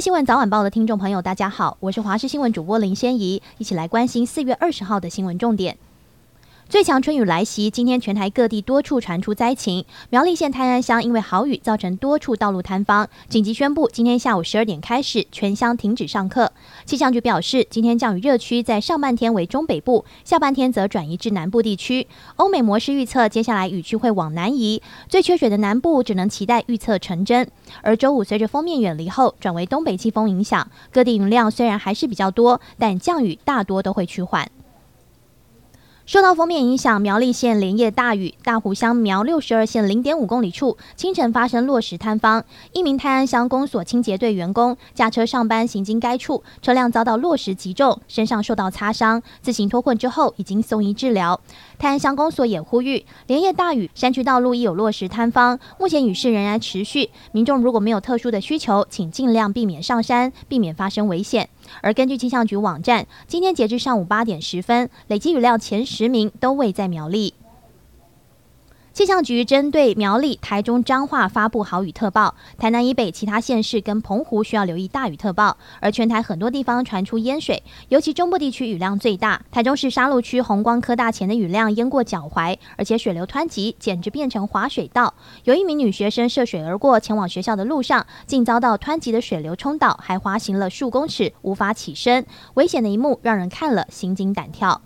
新闻早晚报的听众朋友，大家好，我是华视新闻主播林仙怡，一起来关心四月二十号的新闻重点。最强春雨来袭，今天全台各地多处传出灾情。苗栗县泰安乡因为豪雨，造成多处道路坍方，紧急宣布今天下午十二点开始全乡停止上课。气象局表示，今天降雨热区在上半天为中北部，下半天则转移至南部地区。欧美模式预测，接下来雨区会往南移，最缺水的南部只能期待预测成真。而周五随着锋面远离后，转为东北季风影响，各地云量虽然还是比较多，但降雨大多都会趋缓。受到封面影响，苗栗县连夜大雨，大湖乡苗六十二线零点五公里处清晨发生落石坍方，一名泰安乡公所清洁队员工驾车上班行经该处，车辆遭到落石击中，身上受到擦伤，自行脱困之后已经送医治疗。泰安乡公所也呼吁，连夜大雨，山区道路亦有落石坍方，目前雨势仍然持续，民众如果没有特殊的需求，请尽量避免上山，避免发生危险。而根据气象局网站，今天截至上午八点十分，累计雨量前十名都未在苗栗。气象局针对苗栗、台中、彰化发布豪雨特报，台南以北其他县市跟澎湖需要留意大雨特报。而全台很多地方传出淹水，尤其中部地区雨量最大。台中市沙鹿区红光科大前的雨量淹过脚踝，而且水流湍急，简直变成滑水道。有一名女学生涉水而过，前往学校的路上，竟遭到湍急的水流冲倒，还滑行了数公尺，无法起身。危险的一幕让人看了心惊胆跳。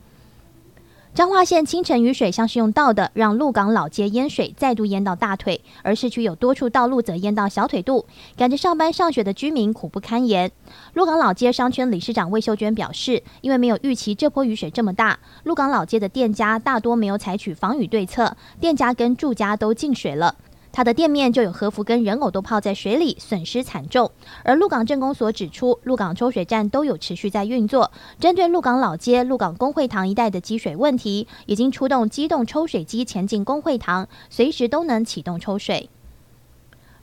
彰化县清晨雨水像是用倒的，让鹿港老街淹水再度淹到大腿，而市区有多处道路则淹到小腿肚，赶着上班上学的居民苦不堪言。鹿港老街商圈理事长魏秀娟表示，因为没有预期这波雨水这么大，鹿港老街的店家大多没有采取防雨对策，店家跟住家都进水了。他的店面就有和服跟人偶都泡在水里，损失惨重。而鹿港镇公所指出，鹿港抽水站都有持续在运作，针对鹿港老街、鹿港工会堂一带的积水问题，已经出动机动抽水机前进工会堂，随时都能启动抽水。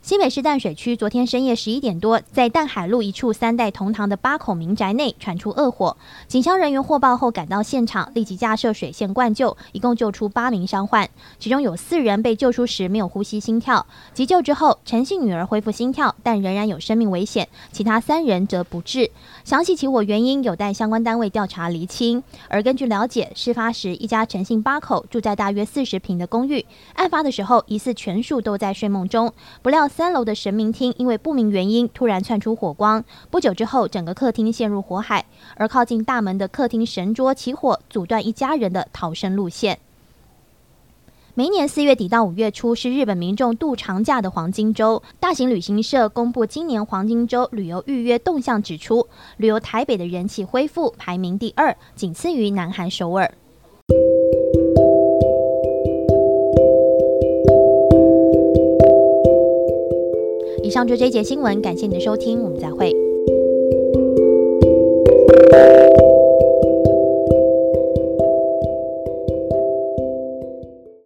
新北市淡水区昨天深夜十一点多，在淡海路一处三代同堂的八口民宅内传出恶火，警消人员获报后赶到现场，立即架设水线灌救，一共救出八名伤患，其中有四人被救出时没有呼吸心跳，急救之后陈姓女儿恢复心跳，但仍然有生命危险，其他三人则不治。详细起火原因有待相关单位调查厘清。而根据了解，事发时一家陈姓八口住在大约四十平的公寓，案发的时候疑似全数都在睡梦中，不料。三楼的神明厅因为不明原因突然窜出火光，不久之后整个客厅陷入火海，而靠近大门的客厅神桌起火，阻断一家人的逃生路线。每年四月底到五月初是日本民众度长假的黄金周，大型旅行社公布今年黄金周旅游预约动向，指出旅游台北的人气恢复，排名第二，仅次于南韩首尔。上周这一节新闻感谢您的收听我们再会。